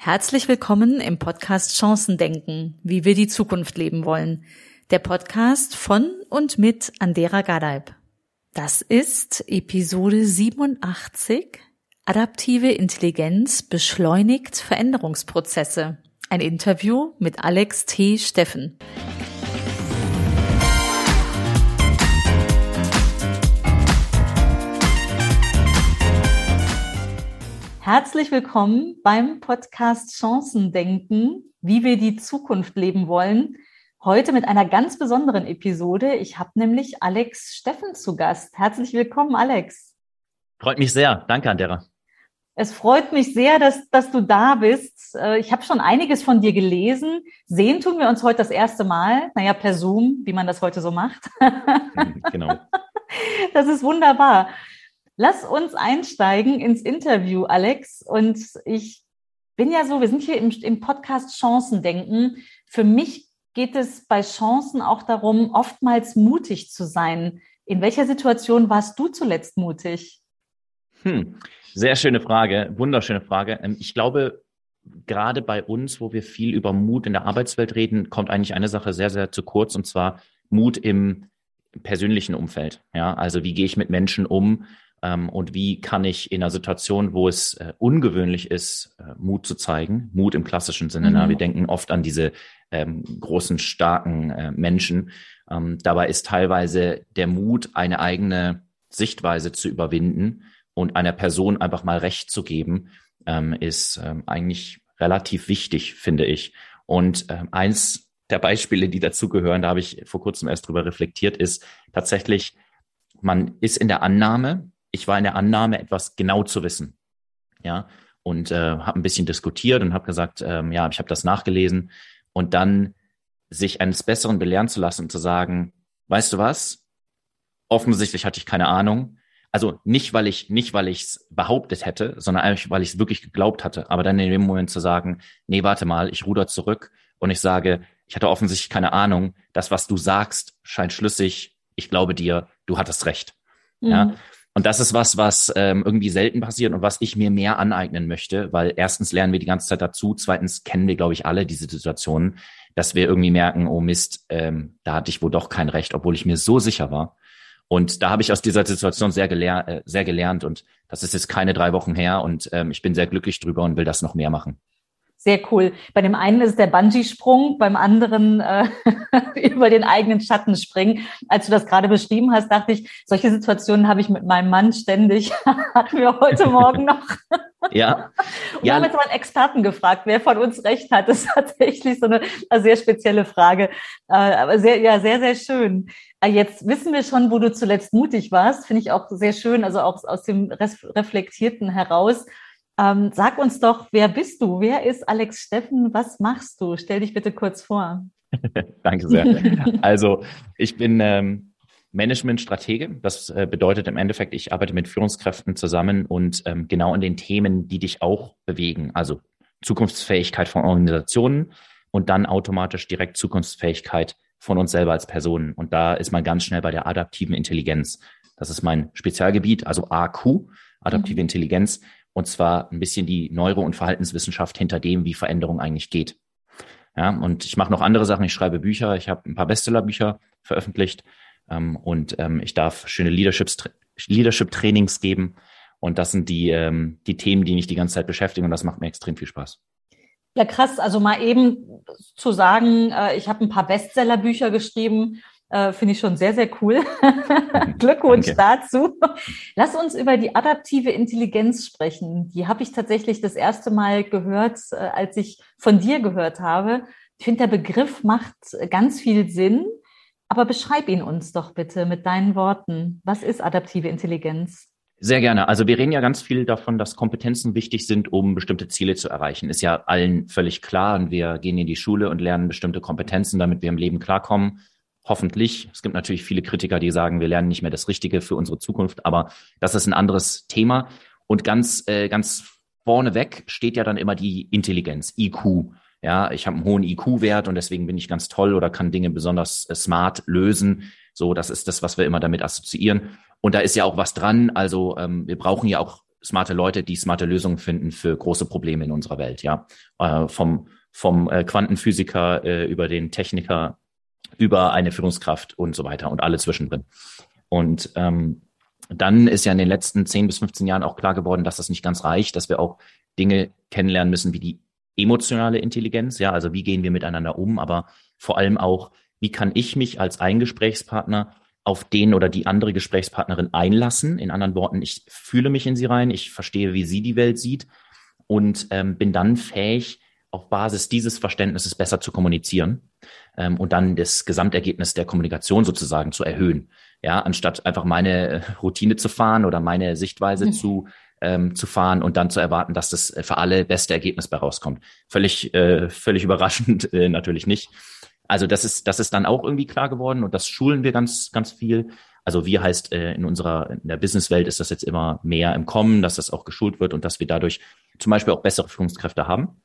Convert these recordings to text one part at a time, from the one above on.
Herzlich willkommen im Podcast Chancen denken, wie wir die Zukunft leben wollen. Der Podcast von und mit Andera Gadeib. Das ist Episode 87. Adaptive Intelligenz beschleunigt Veränderungsprozesse. Ein Interview mit Alex T. Steffen. Herzlich willkommen beim Podcast Chancen denken, wie wir die Zukunft leben wollen. Heute mit einer ganz besonderen Episode. Ich habe nämlich Alex Steffen zu Gast. Herzlich willkommen, Alex. Freut mich sehr. Danke, Andera. Es freut mich sehr, dass, dass du da bist. Äh, ich habe schon einiges von dir gelesen. Sehen tun wir uns heute das erste Mal. Naja, per Zoom, wie man das heute so macht. genau. Das ist wunderbar. Lass uns einsteigen ins Interview, Alex. Und ich bin ja so, wir sind hier im, im Podcast Chancen denken. Für mich geht es bei Chancen auch darum, oftmals mutig zu sein. In welcher Situation warst du zuletzt mutig? Hm, sehr schöne Frage, wunderschöne Frage. Ähm, ich glaube, gerade bei uns, wo wir viel über Mut in der Arbeitswelt reden, kommt eigentlich eine Sache sehr, sehr zu kurz, und zwar Mut im persönlichen Umfeld. Ja, also wie gehe ich mit Menschen um? Ähm, und wie kann ich in einer Situation, wo es äh, ungewöhnlich ist, äh, Mut zu zeigen, Mut im klassischen Sinne, mhm. na, wir denken oft an diese ähm, großen, starken äh, Menschen. Ähm, dabei ist teilweise der Mut, eine eigene Sichtweise zu überwinden und einer Person einfach mal Recht zu geben, ähm, ist ähm, eigentlich relativ wichtig, finde ich. Und ähm, eins der Beispiele, die dazugehören, da habe ich vor kurzem erst drüber reflektiert, ist tatsächlich, man ist in der Annahme, ich war in der Annahme, etwas genau zu wissen. Ja, und äh, habe ein bisschen diskutiert und habe gesagt, ähm, ja, ich habe das nachgelesen und dann sich eines Besseren belehren zu lassen und zu sagen, weißt du was? Offensichtlich hatte ich keine Ahnung. Also nicht, weil ich nicht, weil ich es behauptet hätte, sondern eigentlich, weil ich es wirklich geglaubt hatte. Aber dann in dem Moment zu sagen, nee, warte mal, ich ruder zurück und ich sage, ich hatte offensichtlich keine Ahnung. Das, was du sagst, scheint schlüssig. Ich glaube dir, du hattest recht. Mhm. Ja. Und das ist was, was ähm, irgendwie selten passiert und was ich mir mehr aneignen möchte, weil erstens lernen wir die ganze Zeit dazu, zweitens kennen wir, glaube ich, alle diese Situationen, dass wir irgendwie merken, oh Mist, ähm, da hatte ich wohl doch kein Recht, obwohl ich mir so sicher war. Und da habe ich aus dieser Situation sehr, geler äh, sehr gelernt und das ist jetzt keine drei Wochen her und ähm, ich bin sehr glücklich drüber und will das noch mehr machen. Sehr cool. Bei dem einen ist der Bungee-Sprung, beim anderen äh, über den eigenen Schatten springen. Als du das gerade beschrieben hast, dachte ich, solche Situationen habe ich mit meinem Mann ständig. Hatten wir heute Morgen noch. ja. Und ja. haben jetzt mal einen Experten gefragt, wer von uns recht hat. Das ist tatsächlich so eine, eine sehr spezielle Frage. Äh, aber sehr, ja, sehr, sehr schön. Äh, jetzt wissen wir schon, wo du zuletzt mutig warst. Finde ich auch sehr schön, also auch aus dem Reflektierten heraus. Ähm, sag uns doch, wer bist du? Wer ist Alex Steffen? Was machst du? Stell dich bitte kurz vor. Danke sehr. Also ich bin ähm, Management-Stratege. Das äh, bedeutet im Endeffekt, ich arbeite mit Führungskräften zusammen und ähm, genau in den Themen, die dich auch bewegen. Also Zukunftsfähigkeit von Organisationen und dann automatisch direkt Zukunftsfähigkeit von uns selber als Personen. Und da ist man ganz schnell bei der adaptiven Intelligenz. Das ist mein Spezialgebiet, also AQ, adaptive mhm. Intelligenz. Und zwar ein bisschen die Neuro- und Verhaltenswissenschaft hinter dem, wie Veränderung eigentlich geht. Ja, und ich mache noch andere Sachen. Ich schreibe Bücher. Ich habe ein paar Bestsellerbücher veröffentlicht. Ähm, und ähm, ich darf schöne Leadership-Trainings geben. Und das sind die, ähm, die Themen, die mich die ganze Zeit beschäftigen. Und das macht mir extrem viel Spaß. Ja, krass. Also mal eben zu sagen, äh, ich habe ein paar Bestsellerbücher geschrieben äh, Finde ich schon sehr, sehr cool. Glückwunsch Danke. dazu. Lass uns über die adaptive Intelligenz sprechen. Die habe ich tatsächlich das erste Mal gehört, äh, als ich von dir gehört habe. Ich finde, der Begriff macht ganz viel Sinn. Aber beschreib ihn uns doch bitte mit deinen Worten. Was ist adaptive Intelligenz? Sehr gerne. Also wir reden ja ganz viel davon, dass Kompetenzen wichtig sind, um bestimmte Ziele zu erreichen. Ist ja allen völlig klar. Und wir gehen in die Schule und lernen bestimmte Kompetenzen, damit wir im Leben klarkommen. Hoffentlich. Es gibt natürlich viele Kritiker, die sagen, wir lernen nicht mehr das Richtige für unsere Zukunft, aber das ist ein anderes Thema. Und ganz, äh, ganz vorneweg steht ja dann immer die Intelligenz, IQ. Ja, ich habe einen hohen IQ-Wert und deswegen bin ich ganz toll oder kann Dinge besonders äh, smart lösen. So, das ist das, was wir immer damit assoziieren. Und da ist ja auch was dran. Also ähm, wir brauchen ja auch smarte Leute, die smarte Lösungen finden für große Probleme in unserer Welt, ja. Äh, vom vom äh, Quantenphysiker äh, über den Techniker über eine Führungskraft und so weiter und alle zwischendrin. Und ähm, dann ist ja in den letzten 10 bis 15 Jahren auch klar geworden, dass das nicht ganz reicht, dass wir auch Dinge kennenlernen müssen wie die emotionale Intelligenz, ja, also wie gehen wir miteinander um, aber vor allem auch, wie kann ich mich als ein Gesprächspartner auf den oder die andere Gesprächspartnerin einlassen. In anderen Worten, ich fühle mich in sie rein, ich verstehe, wie sie die Welt sieht und ähm, bin dann fähig, auf Basis dieses Verständnisses besser zu kommunizieren ähm, und dann das Gesamtergebnis der Kommunikation sozusagen zu erhöhen. Ja, anstatt einfach meine äh, Routine zu fahren oder meine Sichtweise mhm. zu ähm, zu fahren und dann zu erwarten, dass das für alle beste Ergebnis bei rauskommt. Völlig, äh, völlig überraschend äh, natürlich nicht. Also das ist, das ist dann auch irgendwie klar geworden und das schulen wir ganz, ganz viel. Also wir heißt äh, in unserer in der Businesswelt ist das jetzt immer mehr im Kommen, dass das auch geschult wird und dass wir dadurch zum Beispiel auch bessere Führungskräfte haben.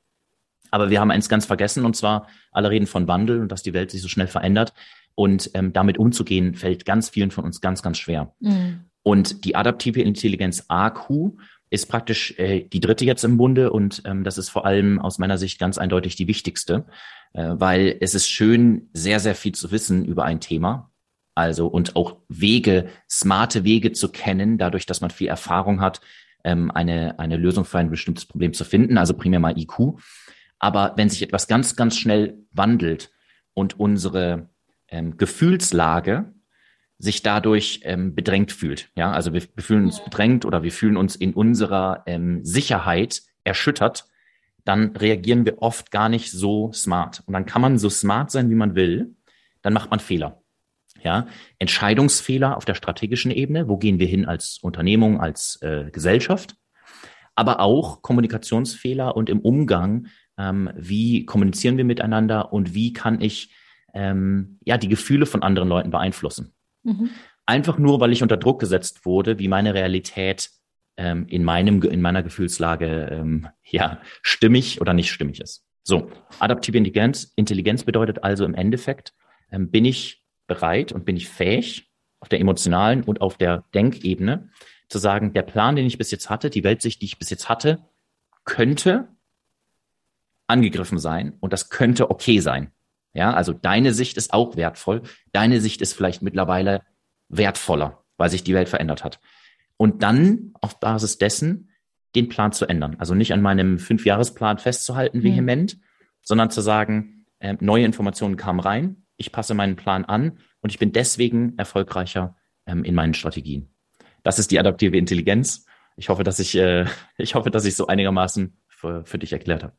Aber wir haben eins ganz vergessen, und zwar alle reden von Wandel und dass die Welt sich so schnell verändert. Und ähm, damit umzugehen, fällt ganz vielen von uns ganz, ganz schwer. Mhm. Und die adaptive Intelligenz AQ ist praktisch äh, die dritte jetzt im Bunde und ähm, das ist vor allem aus meiner Sicht ganz eindeutig die wichtigste, äh, weil es ist schön, sehr, sehr viel zu wissen über ein Thema. Also und auch Wege, smarte Wege zu kennen, dadurch, dass man viel Erfahrung hat, ähm, eine, eine Lösung für ein bestimmtes Problem zu finden, also primär mal IQ. Aber wenn sich etwas ganz, ganz schnell wandelt und unsere ähm, Gefühlslage sich dadurch ähm, bedrängt fühlt, ja, also wir, wir fühlen uns bedrängt oder wir fühlen uns in unserer ähm, Sicherheit erschüttert, dann reagieren wir oft gar nicht so smart. Und dann kann man so smart sein, wie man will, dann macht man Fehler. Ja, Entscheidungsfehler auf der strategischen Ebene, wo gehen wir hin als Unternehmung, als äh, Gesellschaft, aber auch Kommunikationsfehler und im Umgang ähm, wie kommunizieren wir miteinander und wie kann ich ähm, ja die Gefühle von anderen Leuten beeinflussen. Mhm. Einfach nur, weil ich unter Druck gesetzt wurde, wie meine Realität ähm, in meinem in meiner Gefühlslage ähm, ja stimmig oder nicht stimmig ist. So, adaptive Intelligenz, Intelligenz bedeutet also im Endeffekt, ähm, bin ich bereit und bin ich fähig auf der emotionalen und auf der Denkebene zu sagen, der Plan, den ich bis jetzt hatte, die Weltsicht, die ich bis jetzt hatte, könnte angegriffen sein und das könnte okay sein. Ja, also deine Sicht ist auch wertvoll. Deine Sicht ist vielleicht mittlerweile wertvoller, weil sich die Welt verändert hat. Und dann auf Basis dessen den Plan zu ändern. Also nicht an meinem Fünfjahresplan festzuhalten, mhm. vehement, sondern zu sagen, äh, neue Informationen kamen rein, ich passe meinen Plan an und ich bin deswegen erfolgreicher ähm, in meinen Strategien. Das ist die adaptive Intelligenz. Ich hoffe, dass ich, äh, ich hoffe, dass ich so einigermaßen für, für dich erklärt habe.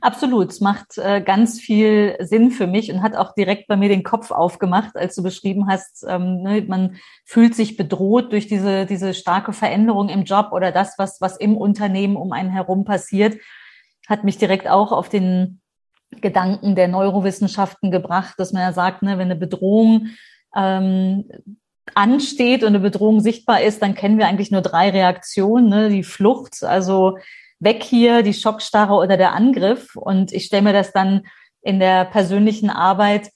Absolut, es macht äh, ganz viel Sinn für mich und hat auch direkt bei mir den Kopf aufgemacht, als du beschrieben hast, ähm, ne, man fühlt sich bedroht durch diese, diese starke Veränderung im Job oder das, was, was im Unternehmen um einen herum passiert, hat mich direkt auch auf den Gedanken der Neurowissenschaften gebracht, dass man ja sagt, ne, wenn eine Bedrohung ähm, ansteht und eine Bedrohung sichtbar ist, dann kennen wir eigentlich nur drei Reaktionen. Ne? Die Flucht, also weg hier, die Schockstarre oder der Angriff. Und ich stelle mir das dann in der persönlichen Arbeit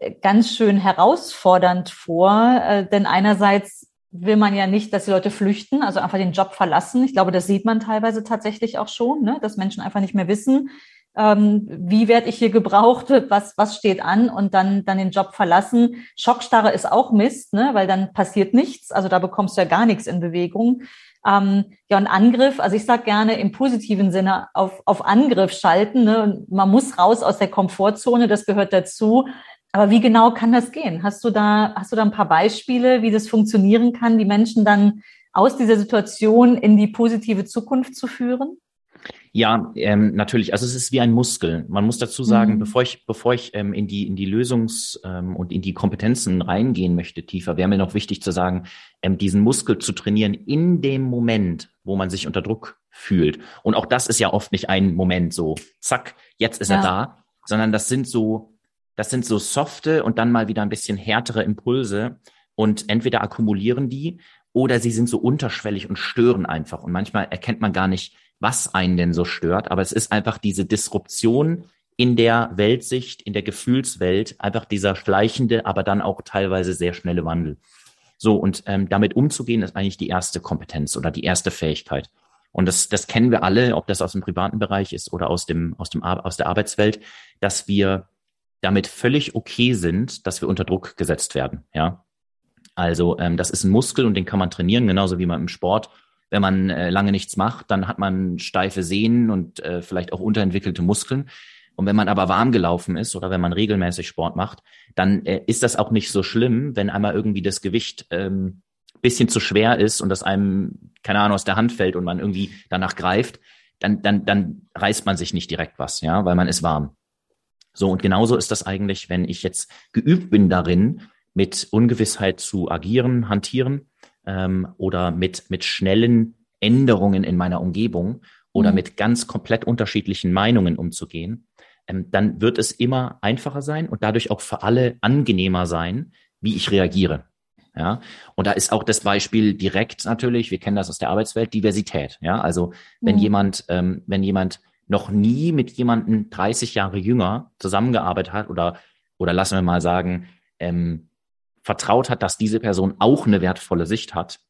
äh, ganz schön herausfordernd vor, äh, denn einerseits will man ja nicht, dass die Leute flüchten, also einfach den Job verlassen. Ich glaube, das sieht man teilweise tatsächlich auch schon, ne? dass Menschen einfach nicht mehr wissen, ähm, wie werde ich hier gebraucht, was, was steht an und dann, dann den Job verlassen. Schockstarre ist auch Mist, ne? weil dann passiert nichts, also da bekommst du ja gar nichts in Bewegung. Ähm, ja, und Angriff, also ich sage gerne im positiven Sinne auf, auf Angriff schalten. Ne? Man muss raus aus der Komfortzone, das gehört dazu. Aber wie genau kann das gehen? Hast du da, hast du da ein paar Beispiele, wie das funktionieren kann, die Menschen dann aus dieser Situation in die positive Zukunft zu führen? Ja, ähm, natürlich. Also es ist wie ein Muskel. Man muss dazu sagen, mhm. bevor ich, bevor ich ähm, in die in die Lösungs- ähm, und in die Kompetenzen reingehen möchte tiefer, wäre mir noch wichtig zu sagen, ähm, diesen Muskel zu trainieren in dem Moment, wo man sich unter Druck fühlt. Und auch das ist ja oft nicht ein Moment so, zack, jetzt ist ja. er da, sondern das sind so, das sind so softe und dann mal wieder ein bisschen härtere Impulse und entweder akkumulieren die oder sie sind so unterschwellig und stören einfach. Und manchmal erkennt man gar nicht, was einen denn so stört, aber es ist einfach diese Disruption in der Weltsicht, in der Gefühlswelt, einfach dieser schleichende, aber dann auch teilweise sehr schnelle Wandel. So, und ähm, damit umzugehen, ist eigentlich die erste Kompetenz oder die erste Fähigkeit. Und das, das kennen wir alle, ob das aus dem privaten Bereich ist oder aus dem, aus dem, aus der Arbeitswelt, dass wir damit völlig okay sind, dass wir unter Druck gesetzt werden, ja. Also, ähm, das ist ein Muskel und den kann man trainieren, genauso wie man im Sport wenn man äh, lange nichts macht, dann hat man steife Sehnen und äh, vielleicht auch unterentwickelte Muskeln. Und wenn man aber warm gelaufen ist oder wenn man regelmäßig Sport macht, dann äh, ist das auch nicht so schlimm, wenn einmal irgendwie das Gewicht ähm, bisschen zu schwer ist und das einem, keine Ahnung, aus der Hand fällt und man irgendwie danach greift, dann, dann, dann reißt man sich nicht direkt was, ja, weil man ist warm. So, und genauso ist das eigentlich, wenn ich jetzt geübt bin darin, mit Ungewissheit zu agieren, hantieren, ähm, oder mit, mit schnellen Änderungen in meiner Umgebung oder mhm. mit ganz komplett unterschiedlichen Meinungen umzugehen, ähm, dann wird es immer einfacher sein und dadurch auch für alle angenehmer sein, wie ich reagiere. Ja, und da ist auch das Beispiel direkt natürlich, wir kennen das aus der Arbeitswelt, Diversität. Ja, also wenn mhm. jemand, ähm, wenn jemand noch nie mit jemandem 30 Jahre jünger zusammengearbeitet hat oder, oder lassen wir mal sagen, ähm, vertraut hat, dass diese Person auch eine wertvolle Sicht hat,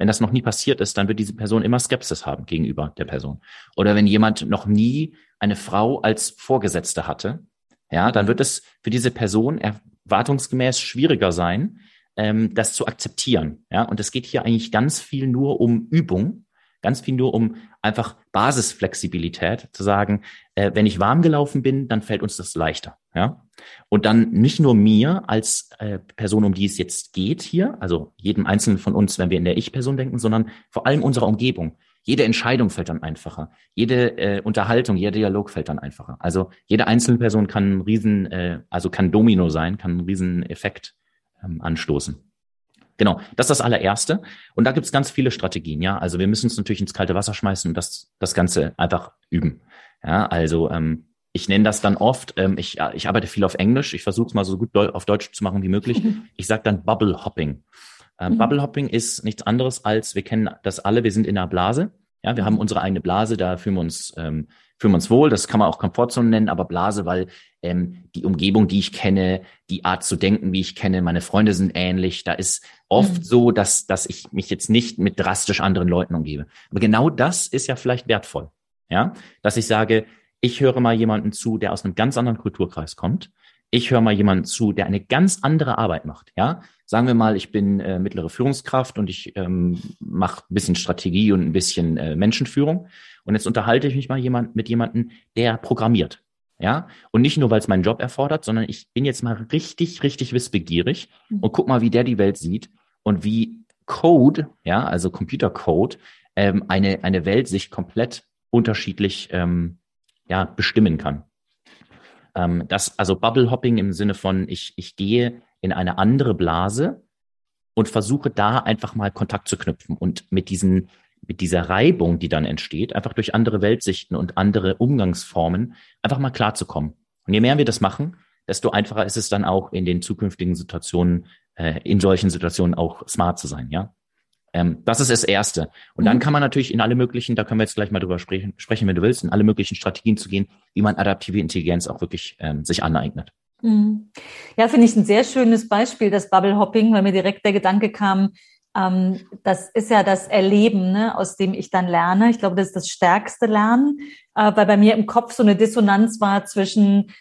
wenn das noch nie passiert ist, dann wird diese Person immer Skepsis haben gegenüber der Person. Oder wenn jemand noch nie eine Frau als Vorgesetzte hatte, ja, dann wird es für diese Person erwartungsgemäß schwieriger sein, ähm, das zu akzeptieren. Ja, und es geht hier eigentlich ganz viel nur um Übung Ganz viel nur um einfach Basisflexibilität zu sagen, äh, wenn ich warm gelaufen bin, dann fällt uns das leichter. Ja? Und dann nicht nur mir als äh, Person, um die es jetzt geht hier, also jedem Einzelnen von uns, wenn wir in der Ich-Person denken, sondern vor allem unserer Umgebung. Jede Entscheidung fällt dann einfacher. Jede äh, Unterhaltung, jeder Dialog fällt dann einfacher. Also jede einzelne Person kann ein riesen, äh, also kann Domino sein, kann einen riesen Effekt ähm, anstoßen. Genau, das ist das allererste. Und da gibt es ganz viele Strategien, ja. Also wir müssen uns natürlich ins kalte Wasser schmeißen und das, das Ganze einfach üben. Ja, also ähm, ich nenne das dann oft, ähm, ich, ich arbeite viel auf Englisch, ich versuche es mal so gut auf Deutsch zu machen wie möglich. Ich sage dann Bubble Hopping. Ähm, mhm. Bubble Hopping ist nichts anderes als, wir kennen das alle, wir sind in einer Blase. Ja, wir haben mhm. unsere eigene Blase, da fühlen wir uns, ähm, fühlen wir uns wohl. Das kann man auch Komfortzone nennen, aber Blase, weil ähm, die Umgebung, die ich kenne, die Art zu denken, wie ich kenne, meine Freunde sind ähnlich. Da ist oft mhm. so, dass, dass ich mich jetzt nicht mit drastisch anderen Leuten umgebe. Aber genau das ist ja vielleicht wertvoll. Ja, dass ich sage, ich höre mal jemanden zu, der aus einem ganz anderen Kulturkreis kommt. Ich höre mal jemanden zu, der eine ganz andere Arbeit macht. Ja, sagen wir mal, ich bin äh, mittlere Führungskraft und ich ähm, mache ein bisschen Strategie und ein bisschen äh, Menschenführung. Und jetzt unterhalte ich mich mal jemand, mit jemandem, der programmiert. Ja, und nicht nur, weil es meinen Job erfordert, sondern ich bin jetzt mal richtig, richtig wissbegierig mhm. und guck mal, wie der die Welt sieht und wie Code, ja, also Computercode, ähm, eine, eine Welt sich komplett unterschiedlich ähm, ja, bestimmen kann. Ähm, das, also Bubble Hopping im Sinne von, ich, ich gehe in eine andere Blase und versuche da einfach mal Kontakt zu knüpfen und mit diesen mit dieser Reibung, die dann entsteht, einfach durch andere Weltsichten und andere Umgangsformen, einfach mal klarzukommen. Und je mehr wir das machen, desto einfacher ist es dann auch in den zukünftigen Situationen, äh, in solchen Situationen auch smart zu sein, ja. Ähm, das ist das Erste. Und mhm. dann kann man natürlich in alle möglichen, da können wir jetzt gleich mal drüber sprechen, sprechen, wenn du willst, in alle möglichen Strategien zu gehen, wie man adaptive Intelligenz auch wirklich ähm, sich aneignet. Mhm. Ja, finde ich ein sehr schönes Beispiel, das Bubble Hopping, weil mir direkt der Gedanke kam, ähm, das ist ja das Erleben, ne, aus dem ich dann lerne. Ich glaube, das ist das stärkste Lernen, äh, weil bei mir im Kopf so eine Dissonanz war zwischen,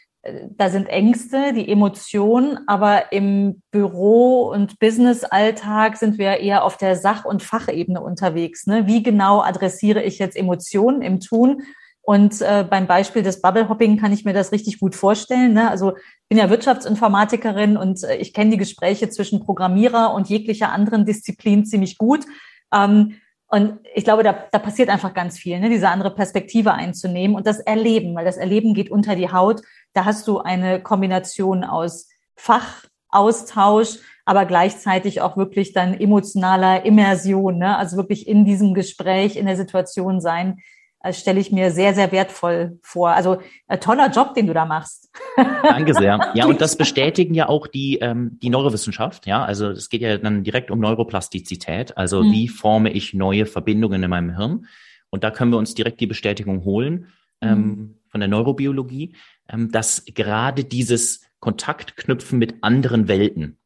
da sind Ängste, die Emotionen, aber im Büro- und Business-Alltag sind wir eher auf der Sach- und Fachebene unterwegs. Ne? Wie genau adressiere ich jetzt Emotionen im Tun und äh, beim Beispiel des Bubble Hopping kann ich mir das richtig gut vorstellen. Ne? Also bin ja Wirtschaftsinformatikerin und äh, ich kenne die Gespräche zwischen Programmierer und jeglicher anderen Disziplin ziemlich gut. Ähm, und ich glaube, da, da passiert einfach ganz viel, ne? diese andere Perspektive einzunehmen und das Erleben, weil das Erleben geht unter die Haut. Da hast du eine Kombination aus Fachaustausch, aber gleichzeitig auch wirklich dann emotionaler Immersion, ne? also wirklich in diesem Gespräch, in der Situation sein äh, stelle ich mir sehr, sehr wertvoll vor. Also äh, toller Job, den du da machst. Danke sehr. Ja, und das bestätigen ja auch die, ähm, die Neurowissenschaft. Ja, also es geht ja dann direkt um Neuroplastizität. Also hm. wie forme ich neue Verbindungen in meinem Hirn? Und da können wir uns direkt die Bestätigung holen ähm, hm. von der Neurobiologie, dass gerade dieses Kontaktknüpfen mit anderen Welten,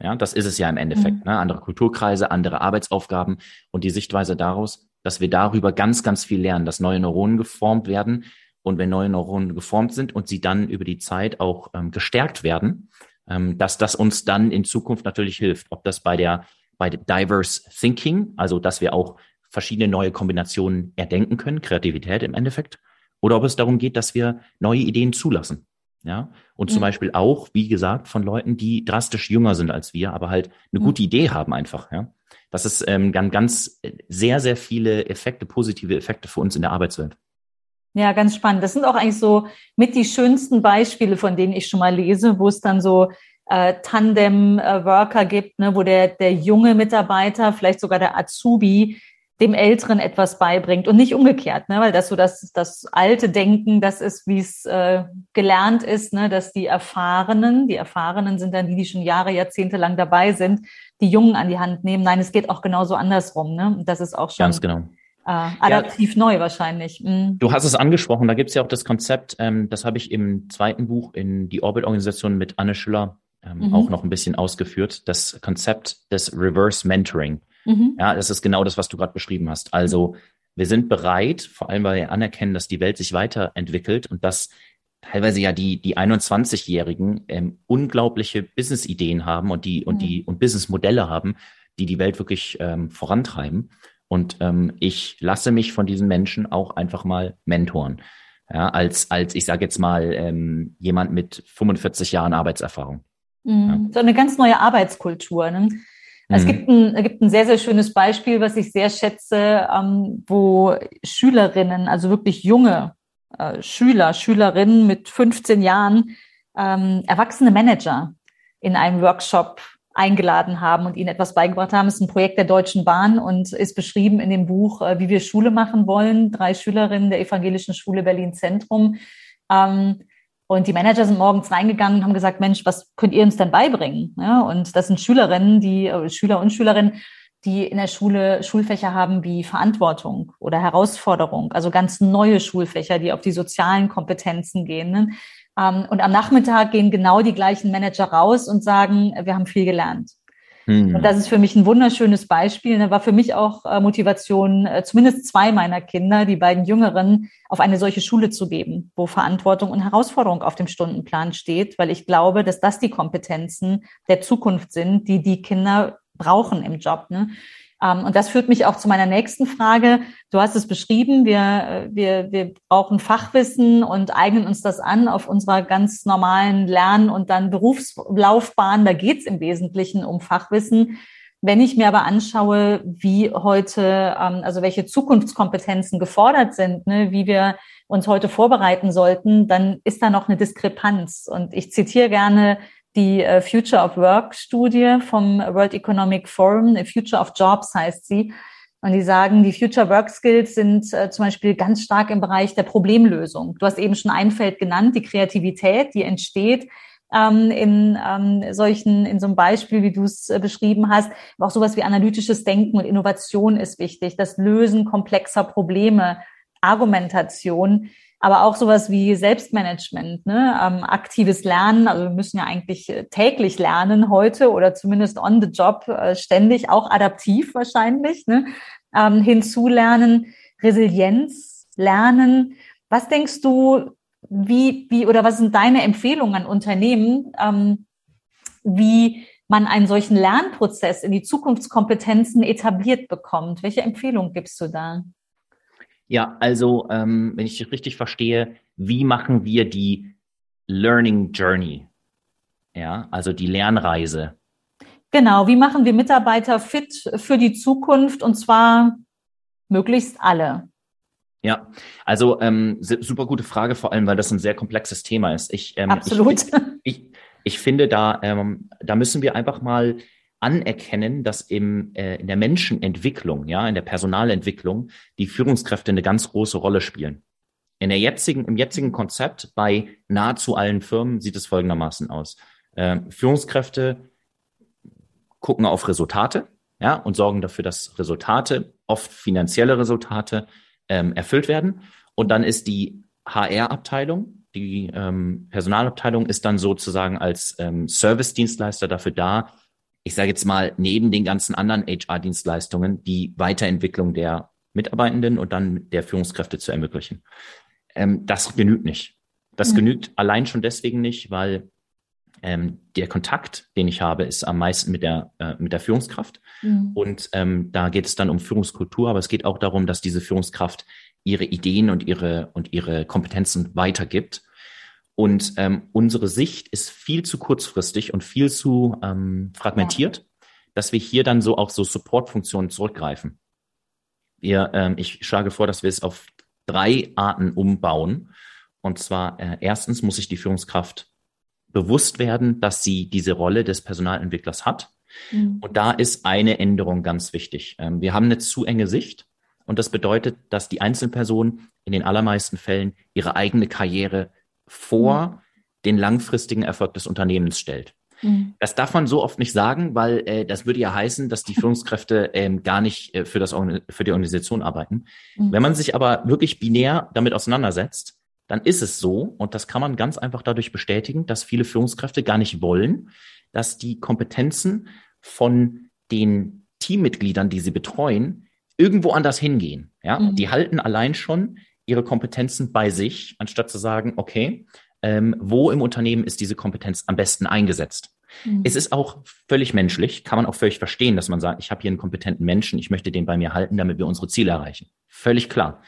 Ja, das ist es ja im Endeffekt. Mhm. Ne? Andere Kulturkreise, andere Arbeitsaufgaben und die Sichtweise daraus, dass wir darüber ganz, ganz viel lernen, dass neue Neuronen geformt werden. Und wenn neue Neuronen geformt sind und sie dann über die Zeit auch ähm, gestärkt werden, ähm, dass das uns dann in Zukunft natürlich hilft. Ob das bei der, bei Diverse Thinking, also dass wir auch verschiedene neue Kombinationen erdenken können, Kreativität im Endeffekt, oder ob es darum geht, dass wir neue Ideen zulassen. Ja, und zum mhm. Beispiel auch, wie gesagt, von Leuten, die drastisch jünger sind als wir, aber halt eine mhm. gute Idee haben einfach, ja. Das ist ähm, ganz, ganz sehr, sehr viele Effekte, positive Effekte für uns in der Arbeitswelt. Ja, ganz spannend. Das sind auch eigentlich so mit die schönsten Beispiele, von denen ich schon mal lese, wo es dann so äh, Tandem-Worker gibt, ne, wo der, der junge Mitarbeiter, vielleicht sogar der Azubi, dem Älteren etwas beibringt und nicht umgekehrt, ne? weil das so das, das alte Denken, das ist, wie es äh, gelernt ist, ne? dass die Erfahrenen, die Erfahrenen sind dann die, die schon Jahre, Jahrzehnte lang dabei sind, die Jungen an die Hand nehmen. Nein, es geht auch genauso andersrum. Ne? Und das ist auch schon Ganz genau. Äh, adaptiv ja, neu wahrscheinlich. Mhm. Du hast es angesprochen, da gibt es ja auch das Konzept, ähm, das habe ich im zweiten Buch in die Orbit-Organisation mit Anne Schüller ähm, mhm. auch noch ein bisschen ausgeführt, das Konzept des Reverse Mentoring. Mhm. Ja, das ist genau das, was du gerade beschrieben hast. Also wir sind bereit, vor allem weil wir anerkennen, dass die Welt sich weiterentwickelt und dass teilweise ja die, die 21-Jährigen ähm, unglaubliche Business-Ideen haben und die, und die, und Business-Modelle haben, die die Welt wirklich ähm, vorantreiben. Und ähm, ich lasse mich von diesen Menschen auch einfach mal mentoren. Ja, als, als, ich sage jetzt mal, ähm, jemand mit 45 Jahren Arbeitserfahrung. Mhm. Ja. So eine ganz neue Arbeitskultur. Ne? Es mhm. gibt, ein, gibt ein sehr, sehr schönes Beispiel, was ich sehr schätze, ähm, wo Schülerinnen, also wirklich junge äh, Schüler, Schülerinnen mit 15 Jahren, ähm, erwachsene Manager in einem Workshop eingeladen haben und ihnen etwas beigebracht haben. Es ist ein Projekt der Deutschen Bahn und ist beschrieben in dem Buch, äh, wie wir Schule machen wollen. Drei Schülerinnen der Evangelischen Schule Berlin Zentrum. Ähm, und die Manager sind morgens reingegangen und haben gesagt, Mensch, was könnt ihr uns denn beibringen? Ja, und das sind Schülerinnen, die, äh, Schüler und Schülerinnen, die in der Schule Schulfächer haben wie Verantwortung oder Herausforderung, also ganz neue Schulfächer, die auf die sozialen Kompetenzen gehen. Ne? Ähm, und am Nachmittag gehen genau die gleichen Manager raus und sagen, wir haben viel gelernt. Und das ist für mich ein wunderschönes Beispiel. Da war für mich auch äh, Motivation, äh, zumindest zwei meiner Kinder, die beiden Jüngeren, auf eine solche Schule zu geben, wo Verantwortung und Herausforderung auf dem Stundenplan steht, weil ich glaube, dass das die Kompetenzen der Zukunft sind, die die Kinder brauchen im Job. Ne? Ähm, und das führt mich auch zu meiner nächsten Frage. Du hast es beschrieben, wir, wir, wir brauchen Fachwissen und eignen uns das an auf unserer ganz normalen Lern- und dann Berufslaufbahn. Da geht es im Wesentlichen um Fachwissen. Wenn ich mir aber anschaue, wie heute, ähm, also welche Zukunftskompetenzen gefordert sind, ne, wie wir uns heute vorbereiten sollten, dann ist da noch eine Diskrepanz. Und ich zitiere gerne die äh, Future of Work Studie vom World Economic Forum, Future of Jobs heißt sie. Und die sagen, die Future Work Skills sind äh, zum Beispiel ganz stark im Bereich der Problemlösung. Du hast eben schon ein Feld genannt, die Kreativität, die entsteht ähm, in ähm, solchen, in so einem Beispiel, wie du es äh, beschrieben hast. Aber auch sowas wie analytisches Denken und Innovation ist wichtig. Das Lösen komplexer Probleme, Argumentation aber auch sowas wie Selbstmanagement, ne? ähm, aktives Lernen. Also wir müssen ja eigentlich äh, täglich lernen heute oder zumindest on the job äh, ständig, auch adaptiv wahrscheinlich, ne? ähm, hinzulernen, Resilienz lernen. Was denkst du, wie, wie oder was sind deine Empfehlungen an Unternehmen, ähm, wie man einen solchen Lernprozess in die Zukunftskompetenzen etabliert bekommt? Welche Empfehlung gibst du da? Ja, also ähm, wenn ich richtig verstehe, wie machen wir die Learning Journey? Ja, also die Lernreise. Genau, wie machen wir Mitarbeiter fit für die Zukunft und zwar möglichst alle? Ja, also ähm, super gute Frage, vor allem, weil das ein sehr komplexes Thema ist. Ich, ähm, Absolut. Ich, ich, ich finde, da, ähm, da müssen wir einfach mal anerkennen, dass im, äh, in der Menschenentwicklung, ja, in der Personalentwicklung die Führungskräfte eine ganz große Rolle spielen. In der jetzigen, im jetzigen Konzept bei nahezu allen Firmen sieht es folgendermaßen aus. Äh, Führungskräfte gucken auf Resultate, ja, und sorgen dafür, dass Resultate, oft finanzielle Resultate, ähm, erfüllt werden. Und dann ist die HR-Abteilung, die ähm, Personalabteilung ist dann sozusagen als ähm, Service-Dienstleister dafür da, ich sage jetzt mal, neben den ganzen anderen HR-Dienstleistungen die Weiterentwicklung der Mitarbeitenden und dann der Führungskräfte zu ermöglichen. Ähm, das genügt nicht. Das mhm. genügt allein schon deswegen nicht, weil ähm, der Kontakt, den ich habe, ist am meisten mit der, äh, mit der Führungskraft. Mhm. Und ähm, da geht es dann um Führungskultur, aber es geht auch darum, dass diese Führungskraft ihre Ideen und ihre, und ihre Kompetenzen weitergibt. Und ähm, unsere Sicht ist viel zu kurzfristig und viel zu ähm, fragmentiert, ja. dass wir hier dann so auch so Supportfunktionen zurückgreifen. Wir, ähm, ich schlage vor, dass wir es auf drei Arten umbauen. Und zwar äh, erstens muss sich die Führungskraft bewusst werden, dass sie diese Rolle des Personalentwicklers hat. Mhm. Und da ist eine Änderung ganz wichtig. Ähm, wir haben eine zu enge Sicht. Und das bedeutet, dass die Einzelperson in den allermeisten Fällen ihre eigene Karriere vor mhm. den langfristigen Erfolg des Unternehmens stellt. Mhm. Das darf man so oft nicht sagen, weil äh, das würde ja heißen, dass die Führungskräfte ähm, gar nicht äh, für, das, für die Organisation arbeiten. Mhm. Wenn man sich aber wirklich binär damit auseinandersetzt, dann ist es so, und das kann man ganz einfach dadurch bestätigen, dass viele Führungskräfte gar nicht wollen, dass die Kompetenzen von den Teammitgliedern, die sie betreuen, irgendwo anders hingehen. Ja, mhm. die halten allein schon ihre Kompetenzen bei sich, anstatt zu sagen, okay, ähm, wo im Unternehmen ist diese Kompetenz am besten eingesetzt? Mhm. Es ist auch völlig menschlich, kann man auch völlig verstehen, dass man sagt, ich habe hier einen kompetenten Menschen, ich möchte den bei mir halten, damit wir unsere Ziele erreichen. Völlig klar.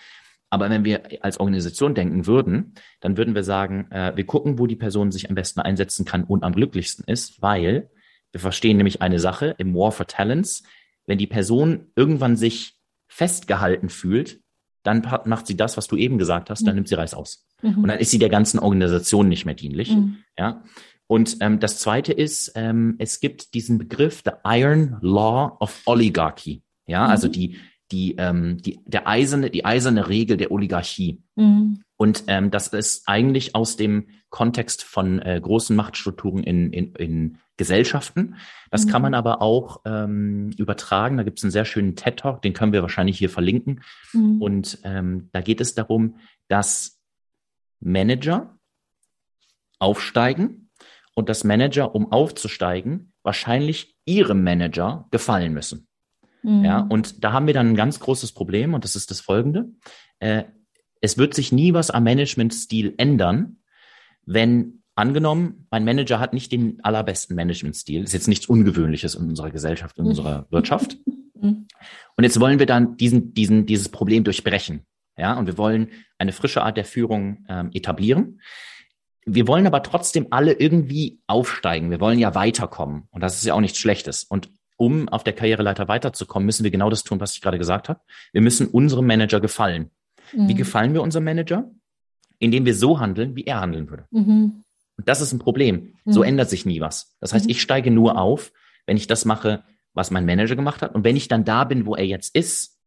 Aber wenn wir als Organisation denken würden, dann würden wir sagen, äh, wir gucken, wo die Person sich am besten einsetzen kann und am glücklichsten ist, weil wir verstehen nämlich eine Sache im War for Talents. Wenn die Person irgendwann sich festgehalten fühlt, dann macht sie das, was du eben gesagt hast, dann mhm. nimmt sie Reis aus. Mhm. Und dann ist sie der ganzen Organisation nicht mehr dienlich. Mhm. Ja. Und ähm, das zweite ist, ähm, es gibt diesen Begriff, the Iron Law of Oligarchy. Ja, also mhm. die, die, ähm, die, der eiserne, die eiserne Regel der Oligarchie. Mhm. Und ähm, das ist eigentlich aus dem Kontext von äh, großen Machtstrukturen in, in, in Gesellschaften. Das mhm. kann man aber auch ähm, übertragen. Da gibt es einen sehr schönen TED-Talk, den können wir wahrscheinlich hier verlinken. Mhm. Und ähm, da geht es darum, dass Manager aufsteigen und dass Manager, um aufzusteigen, wahrscheinlich ihrem Manager gefallen müssen. Mhm. Ja, und da haben wir dann ein ganz großes Problem und das ist das folgende. Äh, es wird sich nie was am Managementstil ändern, wenn angenommen, mein Manager hat nicht den allerbesten Managementstil. Ist jetzt nichts Ungewöhnliches in unserer Gesellschaft, in unserer Wirtschaft. Mhm. Und jetzt wollen wir dann diesen, diesen, dieses Problem durchbrechen. Ja, und wir wollen eine frische Art der Führung ähm, etablieren. Wir wollen aber trotzdem alle irgendwie aufsteigen. Wir wollen ja weiterkommen. Und das ist ja auch nichts Schlechtes. Und um auf der Karriereleiter weiterzukommen, müssen wir genau das tun, was ich gerade gesagt habe. Wir müssen unserem Manager gefallen. Mhm. Wie gefallen wir unserem Manager? Indem wir so handeln, wie er handeln würde. Mhm. Und das ist ein Problem. Mhm. So ändert sich nie was. Das heißt, mhm. ich steige nur auf, wenn ich das mache, was mein Manager gemacht hat. Und wenn ich dann da bin, wo er jetzt ist,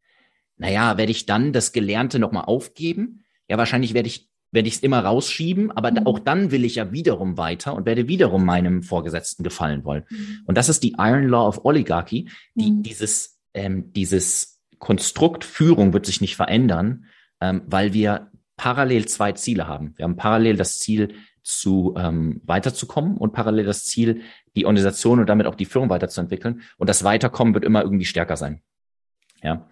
naja, werde ich dann das Gelernte nochmal aufgeben? Ja, wahrscheinlich werde ich werde ich es immer rausschieben, aber mhm. auch dann will ich ja wiederum weiter und werde wiederum meinem Vorgesetzten gefallen wollen. Mhm. Und das ist die Iron Law of Oligarchy, die mhm. dieses, ähm, dieses Konstrukt Führung wird sich nicht verändern, ähm, weil wir parallel zwei Ziele haben. Wir haben parallel das Ziel, zu ähm, weiterzukommen und parallel das Ziel, die Organisation und damit auch die Führung weiterzuentwickeln. Und das Weiterkommen wird immer irgendwie stärker sein. Ja,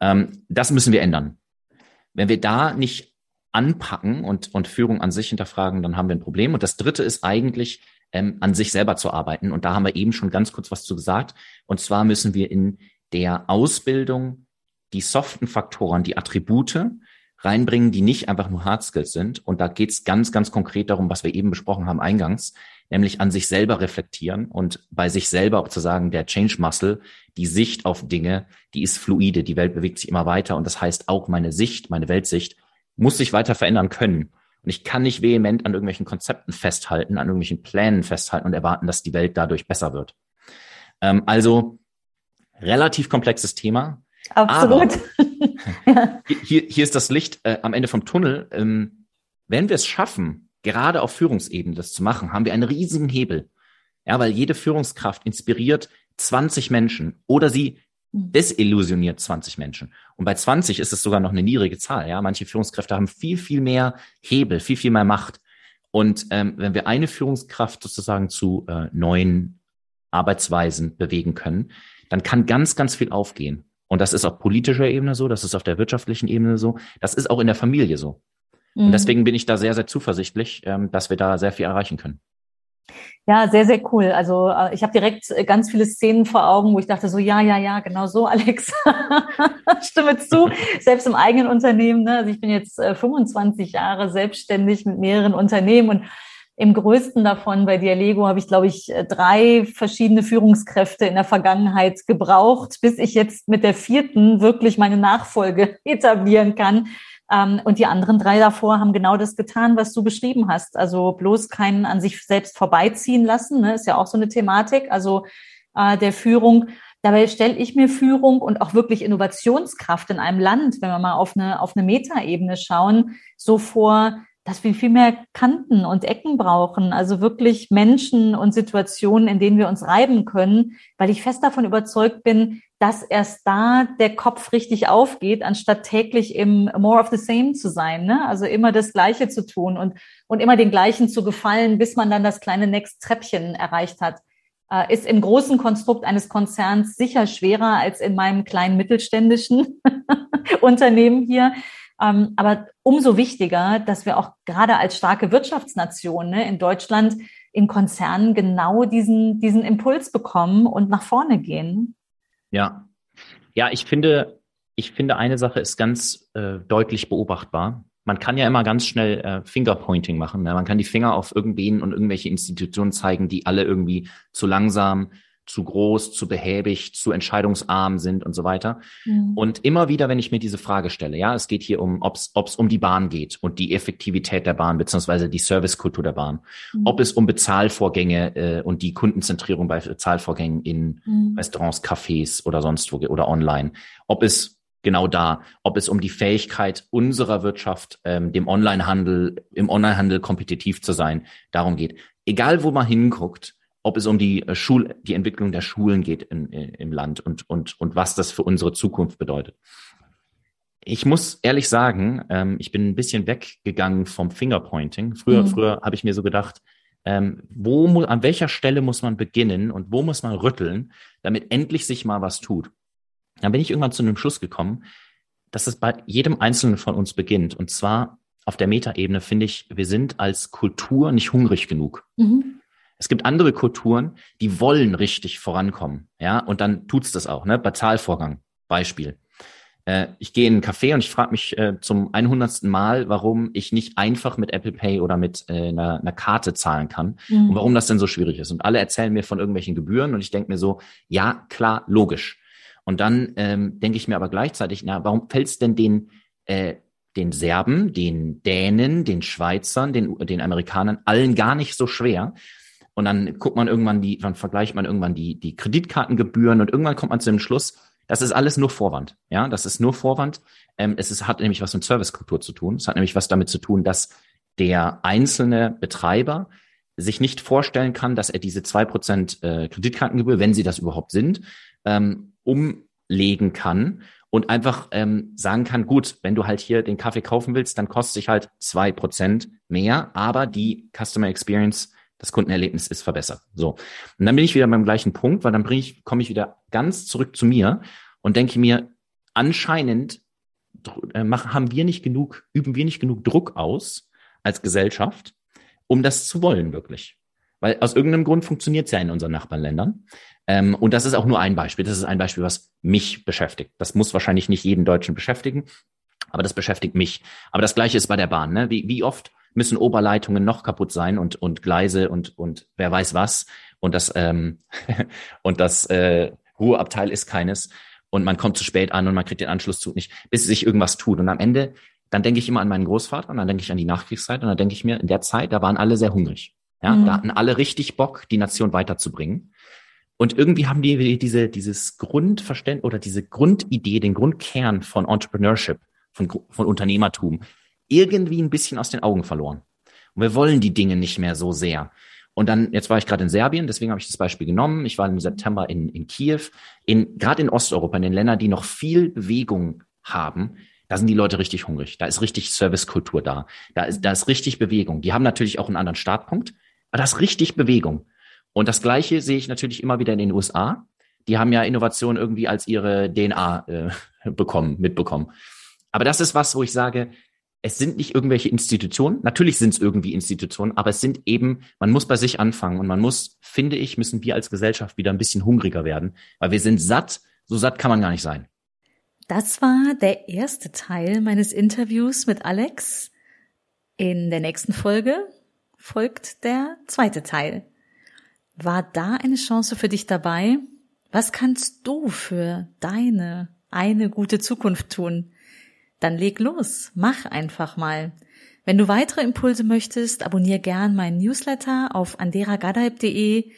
ähm, das müssen wir ändern. Wenn wir da nicht anpacken und, und Führung an sich hinterfragen, dann haben wir ein Problem. Und das Dritte ist eigentlich, ähm, an sich selber zu arbeiten. Und da haben wir eben schon ganz kurz was zu gesagt. Und zwar müssen wir in der Ausbildung die soften Faktoren, die Attribute reinbringen, die nicht einfach nur Hard Skills sind. Und da geht es ganz, ganz konkret darum, was wir eben besprochen haben eingangs, nämlich an sich selber reflektieren und bei sich selber auch zu sagen, der Change Muscle, die Sicht auf Dinge, die ist fluide, die Welt bewegt sich immer weiter. Und das heißt auch meine Sicht, meine Weltsicht muss sich weiter verändern können. Und ich kann nicht vehement an irgendwelchen Konzepten festhalten, an irgendwelchen Plänen festhalten und erwarten, dass die Welt dadurch besser wird. Ähm, also relativ komplexes Thema. Absolut. ja. hier, hier ist das Licht äh, am Ende vom Tunnel. Ähm, wenn wir es schaffen, gerade auf Führungsebene das zu machen, haben wir einen riesigen Hebel. Ja, weil jede Führungskraft inspiriert 20 Menschen oder sie desillusioniert 20 Menschen. Und bei 20 ist es sogar noch eine niedrige Zahl. Ja, manche Führungskräfte haben viel, viel mehr Hebel, viel, viel mehr Macht. Und ähm, wenn wir eine Führungskraft sozusagen zu äh, neuen Arbeitsweisen bewegen können, dann kann ganz, ganz viel aufgehen. Und das ist auf politischer Ebene so, das ist auf der wirtschaftlichen Ebene so, das ist auch in der Familie so. Und mhm. deswegen bin ich da sehr, sehr zuversichtlich, ähm, dass wir da sehr viel erreichen können. Ja, sehr, sehr cool. Also äh, ich habe direkt äh, ganz viele Szenen vor Augen, wo ich dachte so, ja, ja, ja, genau so, Alex. Stimme zu. Selbst im eigenen Unternehmen. Ne? Also ich bin jetzt 25 äh, Jahre selbstständig mit mehreren Unternehmen und im größten davon bei Dialego habe ich, glaube ich, drei verschiedene Führungskräfte in der Vergangenheit gebraucht, bis ich jetzt mit der vierten wirklich meine Nachfolge etablieren kann. Ähm, und die anderen drei davor haben genau das getan, was du beschrieben hast. Also bloß keinen an sich selbst vorbeiziehen lassen, ne? ist ja auch so eine Thematik. Also äh, der Führung. Dabei stelle ich mir Führung und auch wirklich Innovationskraft in einem Land, wenn wir mal auf eine, auf eine Metaebene schauen, so vor, dass wir viel mehr Kanten und Ecken brauchen, also wirklich Menschen und Situationen, in denen wir uns reiben können, weil ich fest davon überzeugt bin, dass erst da der Kopf richtig aufgeht, anstatt täglich im More of the Same zu sein, ne? also immer das Gleiche zu tun und, und immer den Gleichen zu gefallen, bis man dann das kleine Next Treppchen erreicht hat, äh, ist im großen Konstrukt eines Konzerns sicher schwerer als in meinem kleinen mittelständischen Unternehmen hier. Ähm, aber umso wichtiger, dass wir auch gerade als starke Wirtschaftsnation ne, in Deutschland in Konzernen genau diesen, diesen Impuls bekommen und nach vorne gehen. Ja. Ja, ich finde, ich finde, eine Sache ist ganz äh, deutlich beobachtbar. Man kann ja immer ganz schnell äh, Fingerpointing machen. Ne? Man kann die Finger auf irgendwen und irgendwelche Institutionen zeigen, die alle irgendwie zu langsam, zu groß, zu behäbig, zu entscheidungsarm sind und so weiter. Mhm. Und immer wieder, wenn ich mir diese Frage stelle, ja, es geht hier um, ob es um die Bahn geht und die Effektivität der Bahn beziehungsweise die Servicekultur der Bahn, mhm. ob es um Bezahlvorgänge äh, und die Kundenzentrierung bei Bezahlvorgängen in mhm. Restaurants, Cafés oder sonst wo oder online, ob es genau da, ob es um die Fähigkeit unserer Wirtschaft, ähm, dem Onlinehandel, im Onlinehandel kompetitiv zu sein, darum geht. Egal, wo man hinguckt, ob es um die äh, Schul, die Entwicklung der Schulen geht in, in, im Land und, und, und was das für unsere Zukunft bedeutet. Ich muss ehrlich sagen, ähm, ich bin ein bisschen weggegangen vom Fingerpointing. Früher, mhm. früher habe ich mir so gedacht, ähm, wo muss, an welcher Stelle muss man beginnen und wo muss man rütteln, damit endlich sich mal was tut. Dann bin ich irgendwann zu einem Schluss gekommen, dass es bei jedem Einzelnen von uns beginnt. Und zwar auf der Metaebene finde ich, wir sind als Kultur nicht hungrig genug. Mhm. Es gibt andere Kulturen, die wollen richtig vorankommen, ja, und dann tut's das auch, ne? Bezahlvorgang, Beispiel. Äh, ich gehe in einen Café und ich frage mich äh, zum 100. Mal, warum ich nicht einfach mit Apple Pay oder mit äh, einer, einer Karte zahlen kann mhm. und warum das denn so schwierig ist. Und alle erzählen mir von irgendwelchen Gebühren und ich denke mir so, ja, klar, logisch. Und dann ähm, denke ich mir aber gleichzeitig, na, warum fällt's denn den äh, den Serben, den Dänen, den Schweizern, den, den Amerikanern allen gar nicht so schwer, und dann guckt man irgendwann die, dann vergleicht man irgendwann die, die Kreditkartengebühren und irgendwann kommt man zu dem Schluss, das ist alles nur Vorwand. Ja, das ist nur Vorwand. Ähm, es ist, hat nämlich was mit Servicekultur zu tun. Es hat nämlich was damit zu tun, dass der einzelne Betreiber sich nicht vorstellen kann, dass er diese zwei Prozent äh, Kreditkartengebühr, wenn sie das überhaupt sind, ähm, umlegen kann und einfach ähm, sagen kann, gut, wenn du halt hier den Kaffee kaufen willst, dann kostet sich halt zwei Prozent mehr, aber die Customer Experience das Kundenerlebnis ist verbessert. So. Und dann bin ich wieder beim gleichen Punkt, weil dann bringe ich, komme ich wieder ganz zurück zu mir und denke mir, anscheinend äh, machen, haben wir nicht genug, üben wir nicht genug Druck aus als Gesellschaft, um das zu wollen, wirklich. Weil aus irgendeinem Grund funktioniert es ja in unseren Nachbarländern. Ähm, und das ist auch nur ein Beispiel. Das ist ein Beispiel, was mich beschäftigt. Das muss wahrscheinlich nicht jeden Deutschen beschäftigen, aber das beschäftigt mich. Aber das Gleiche ist bei der Bahn. Ne? Wie, wie oft müssen Oberleitungen noch kaputt sein und, und Gleise und, und wer weiß was. Und das, ähm, und das äh, Ruheabteil ist keines. Und man kommt zu spät an und man kriegt den Anschlusszug nicht, bis sich irgendwas tut. Und am Ende, dann denke ich immer an meinen Großvater und dann denke ich an die Nachkriegszeit und dann denke ich mir, in der Zeit, da waren alle sehr hungrig. Ja, mhm. da hatten alle richtig Bock, die Nation weiterzubringen. Und irgendwie haben die diese, dieses Grundverständnis oder diese Grundidee, den Grundkern von Entrepreneurship, von, von Unternehmertum, irgendwie ein bisschen aus den Augen verloren. Und wir wollen die Dinge nicht mehr so sehr. Und dann, jetzt war ich gerade in Serbien, deswegen habe ich das Beispiel genommen. Ich war im September in, in Kiew. In, gerade in Osteuropa, in den Ländern, die noch viel Bewegung haben, da sind die Leute richtig hungrig. Da ist richtig Servicekultur da. Da ist, da ist richtig Bewegung. Die haben natürlich auch einen anderen Startpunkt, aber da ist richtig Bewegung. Und das Gleiche sehe ich natürlich immer wieder in den USA. Die haben ja Innovation irgendwie als ihre DNA äh, bekommen, mitbekommen. Aber das ist was, wo ich sage, es sind nicht irgendwelche Institutionen. Natürlich sind es irgendwie Institutionen, aber es sind eben, man muss bei sich anfangen und man muss, finde ich, müssen wir als Gesellschaft wieder ein bisschen hungriger werden, weil wir sind satt. So satt kann man gar nicht sein. Das war der erste Teil meines Interviews mit Alex. In der nächsten Folge folgt der zweite Teil. War da eine Chance für dich dabei? Was kannst du für deine eine gute Zukunft tun? Dann leg los, mach einfach mal. Wenn du weitere Impulse möchtest, abonniere gern meinen Newsletter auf anderagadaib.de.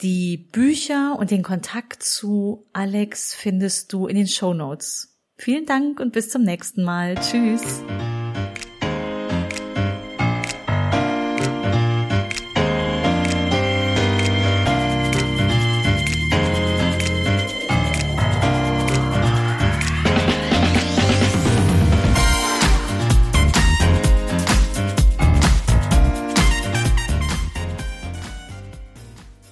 Die Bücher und den Kontakt zu Alex findest du in den Show Notes. Vielen Dank und bis zum nächsten Mal. Tschüss.